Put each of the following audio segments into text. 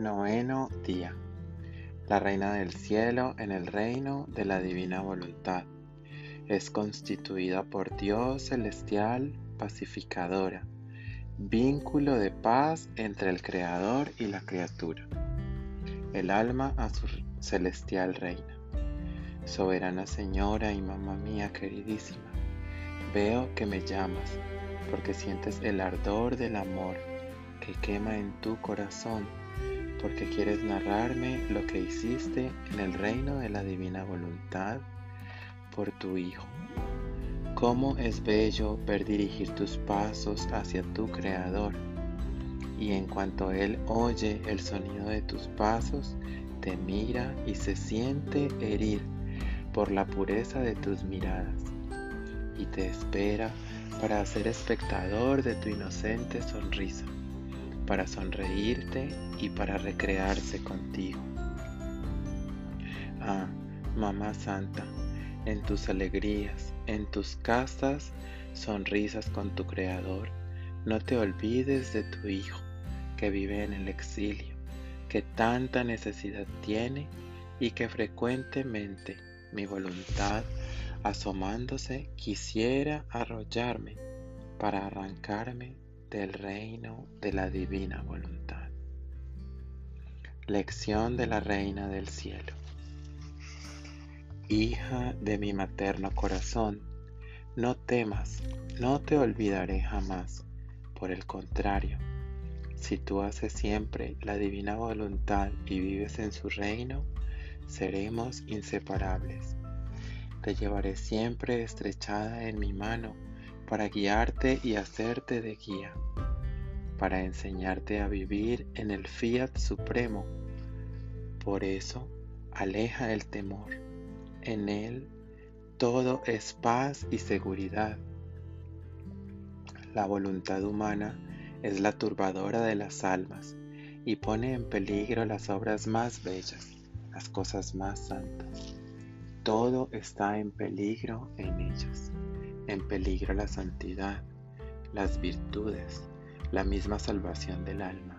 Noveno día. La Reina del Cielo en el reino de la Divina Voluntad. Es constituida por Dios celestial, pacificadora, vínculo de paz entre el Creador y la criatura. El alma a su celestial reina. Soberana Señora y Mamá mía queridísima, veo que me llamas porque sientes el ardor del amor que quema en tu corazón, porque quieres narrarme lo que hiciste en el reino de la divina voluntad por tu Hijo. Cómo es bello ver dirigir tus pasos hacia tu Creador, y en cuanto Él oye el sonido de tus pasos, te mira y se siente herir por la pureza de tus miradas, y te espera para ser espectador de tu inocente sonrisa para sonreírte y para recrearse contigo. Ah, Mamá Santa, en tus alegrías, en tus casas, sonrisas con tu Creador, no te olvides de tu Hijo que vive en el exilio, que tanta necesidad tiene y que frecuentemente mi voluntad, asomándose, quisiera arrollarme para arrancarme del reino de la divina voluntad. Lección de la Reina del Cielo. Hija de mi materno corazón, no temas, no te olvidaré jamás. Por el contrario, si tú haces siempre la divina voluntad y vives en su reino, seremos inseparables. Te llevaré siempre estrechada en mi mano para guiarte y hacerte de guía, para enseñarte a vivir en el fiat supremo. Por eso, aleja el temor. En él todo es paz y seguridad. La voluntad humana es la turbadora de las almas y pone en peligro las obras más bellas, las cosas más santas. Todo está en peligro en ellas en peligro la santidad, las virtudes, la misma salvación del alma.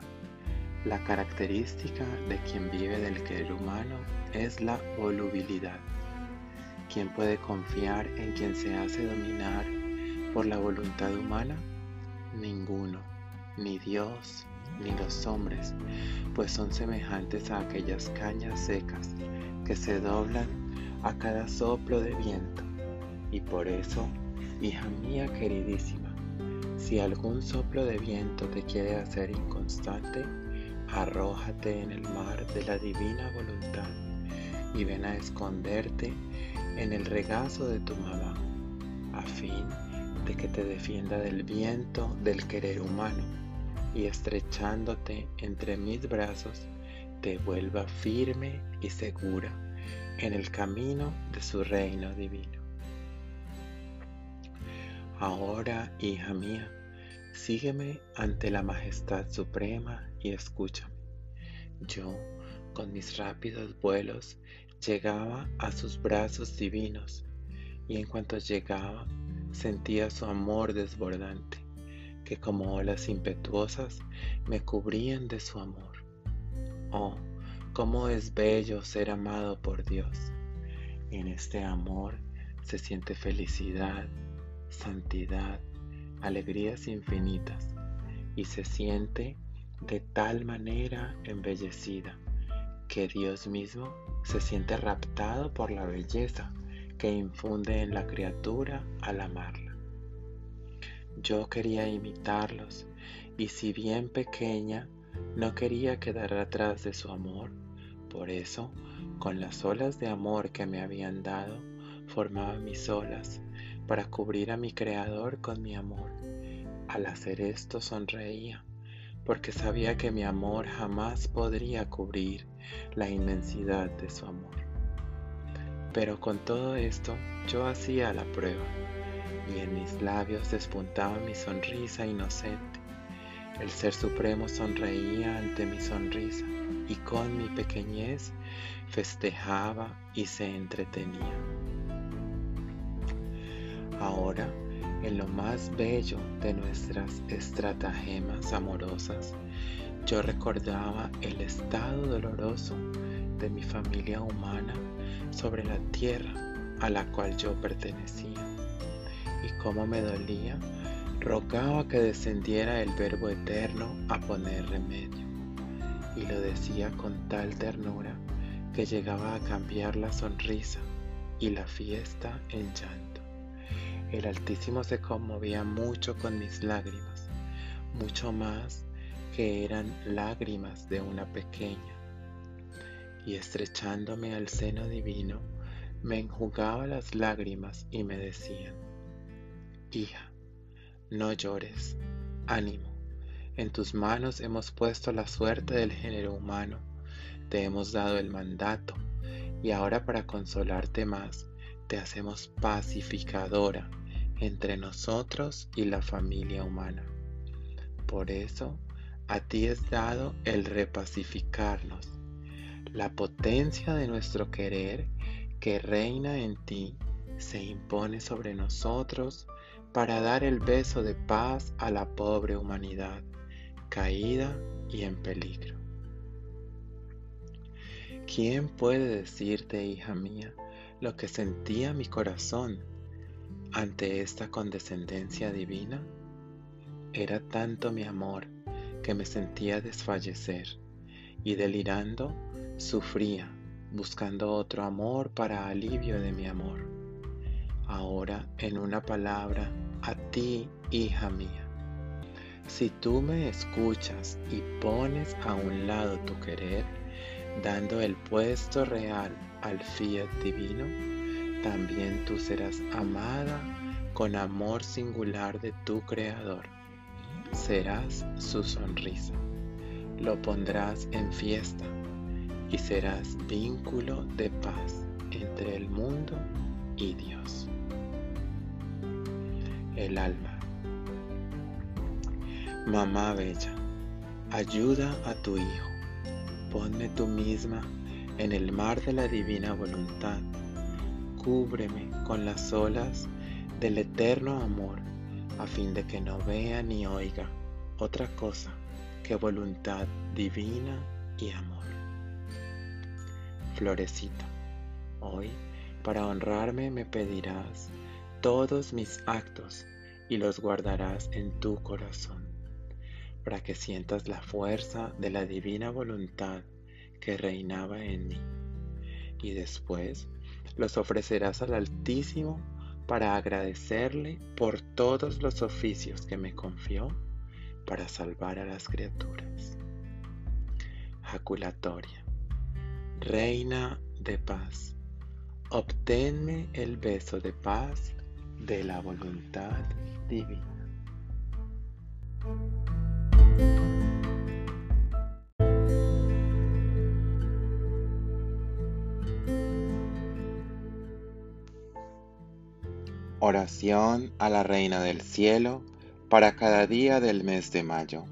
La característica de quien vive del querer humano es la volubilidad. ¿Quién puede confiar en quien se hace dominar por la voluntad humana? Ninguno, ni Dios, ni los hombres, pues son semejantes a aquellas cañas secas que se doblan a cada soplo de viento, y por eso Hija mía queridísima, si algún soplo de viento te quiere hacer inconstante, arrójate en el mar de la divina voluntad y ven a esconderte en el regazo de tu mamá, a fin de que te defienda del viento del querer humano y estrechándote entre mis brazos, te vuelva firme y segura en el camino de su reino divino. Ahora, hija mía, sígueme ante la majestad suprema y escúchame. Yo, con mis rápidos vuelos, llegaba a sus brazos divinos y en cuanto llegaba sentía su amor desbordante, que como olas impetuosas me cubrían de su amor. Oh, cómo es bello ser amado por Dios. En este amor se siente felicidad, santidad, alegrías infinitas y se siente de tal manera embellecida que Dios mismo se siente raptado por la belleza que infunde en la criatura al amarla. Yo quería imitarlos y si bien pequeña, no quería quedar atrás de su amor. Por eso, con las olas de amor que me habían dado, formaba mis olas para cubrir a mi Creador con mi amor. Al hacer esto sonreía, porque sabía que mi amor jamás podría cubrir la inmensidad de su amor. Pero con todo esto yo hacía la prueba, y en mis labios despuntaba mi sonrisa inocente. El Ser Supremo sonreía ante mi sonrisa, y con mi pequeñez festejaba y se entretenía. Ahora, en lo más bello de nuestras estratagemas amorosas, yo recordaba el estado doloroso de mi familia humana sobre la tierra a la cual yo pertenecía y cómo me dolía, rogaba que descendiera el Verbo Eterno a poner remedio. Y lo decía con tal ternura que llegaba a cambiar la sonrisa y la fiesta en llanto. El Altísimo se conmovía mucho con mis lágrimas, mucho más que eran lágrimas de una pequeña, y estrechándome al seno divino, me enjugaba las lágrimas y me decían, Hija, no llores, ánimo, en tus manos hemos puesto la suerte del género humano, te hemos dado el mandato, y ahora para consolarte más, te hacemos pacificadora entre nosotros y la familia humana. Por eso, a ti es dado el repacificarnos. La potencia de nuestro querer que reina en ti se impone sobre nosotros para dar el beso de paz a la pobre humanidad, caída y en peligro. ¿Quién puede decirte, hija mía, lo que sentía mi corazón ante esta condescendencia divina? Era tanto mi amor que me sentía desfallecer y delirando sufría buscando otro amor para alivio de mi amor. Ahora, en una palabra, a ti, hija mía. Si tú me escuchas y pones a un lado tu querer, dando el puesto real al fiat divino, también tú serás amada con amor singular de tu Creador serás su sonrisa. Lo pondrás en fiesta y serás vínculo de paz entre el mundo y Dios. El alma. Mamá bella, ayuda a tu hijo. Ponme tú misma en el mar de la divina voluntad. Cúbreme con las olas del eterno amor a fin de que no vea ni oiga otra cosa que voluntad divina y amor. Florecita, hoy para honrarme me pedirás todos mis actos y los guardarás en tu corazón, para que sientas la fuerza de la divina voluntad que reinaba en mí. Y después los ofrecerás al Altísimo para agradecerle por todos los oficios que me confió para salvar a las criaturas. Jaculatoria. Reina de paz, obténme el beso de paz de la voluntad divina. Oración a la Reina del Cielo para cada día del mes de mayo.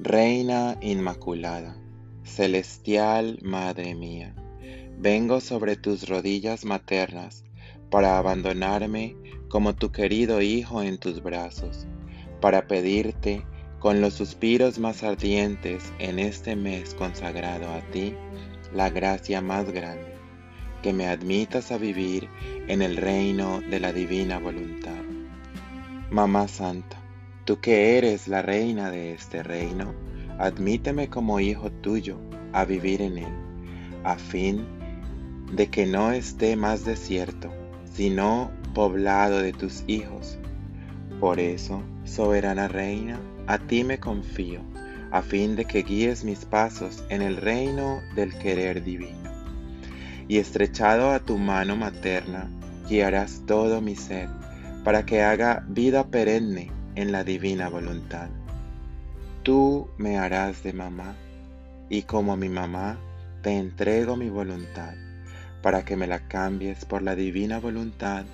Reina Inmaculada, celestial Madre mía, vengo sobre tus rodillas maternas para abandonarme como tu querido Hijo en tus brazos, para pedirte con los suspiros más ardientes en este mes consagrado a ti, la gracia más grande que me admitas a vivir en el reino de la divina voluntad. Mamá Santa, tú que eres la reina de este reino, admíteme como hijo tuyo a vivir en él, a fin de que no esté más desierto, sino poblado de tus hijos. Por eso, soberana reina, a ti me confío, a fin de que guíes mis pasos en el reino del querer divino y estrechado a tu mano materna, guiarás todo mi ser, para que haga vida perenne en la divina voluntad. Tú me harás de mamá, y como mi mamá, te entrego mi voluntad, para que me la cambies por la divina voluntad,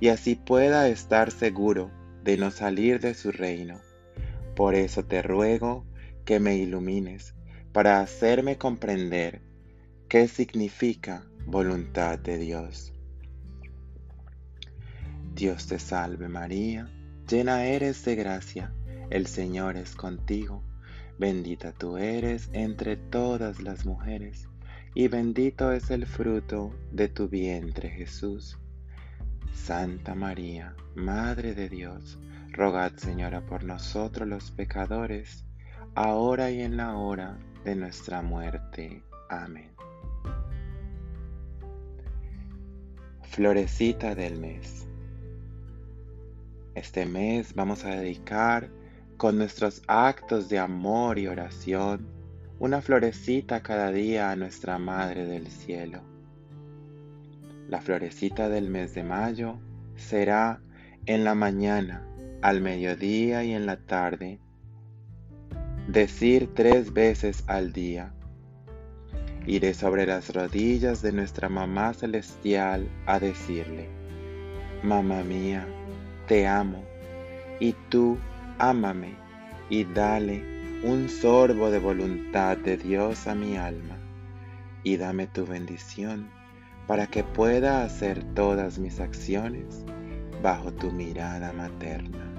y así pueda estar seguro de no salir de su reino. Por eso te ruego que me ilumines, para hacerme comprender qué significa voluntad de Dios. Dios te salve María, llena eres de gracia, el Señor es contigo, Bendita tú eres entre todas las mujeres, y bendito es el fruto de tu vientre Jesús. Santa María, Madre de Dios, rogad Señora por nosotros los pecadores, ahora y en la hora de nuestra muerte. Amén. Florecita del mes. Este mes vamos a dedicar con nuestros actos de amor y oración una florecita cada día a nuestra Madre del Cielo. La florecita del mes de mayo será en la mañana, al mediodía y en la tarde. Decir tres veces al día. Iré sobre las rodillas de nuestra Mamá Celestial a decirle, Mamá mía, te amo, y tú ámame, y dale un sorbo de voluntad de Dios a mi alma, y dame tu bendición para que pueda hacer todas mis acciones bajo tu mirada materna.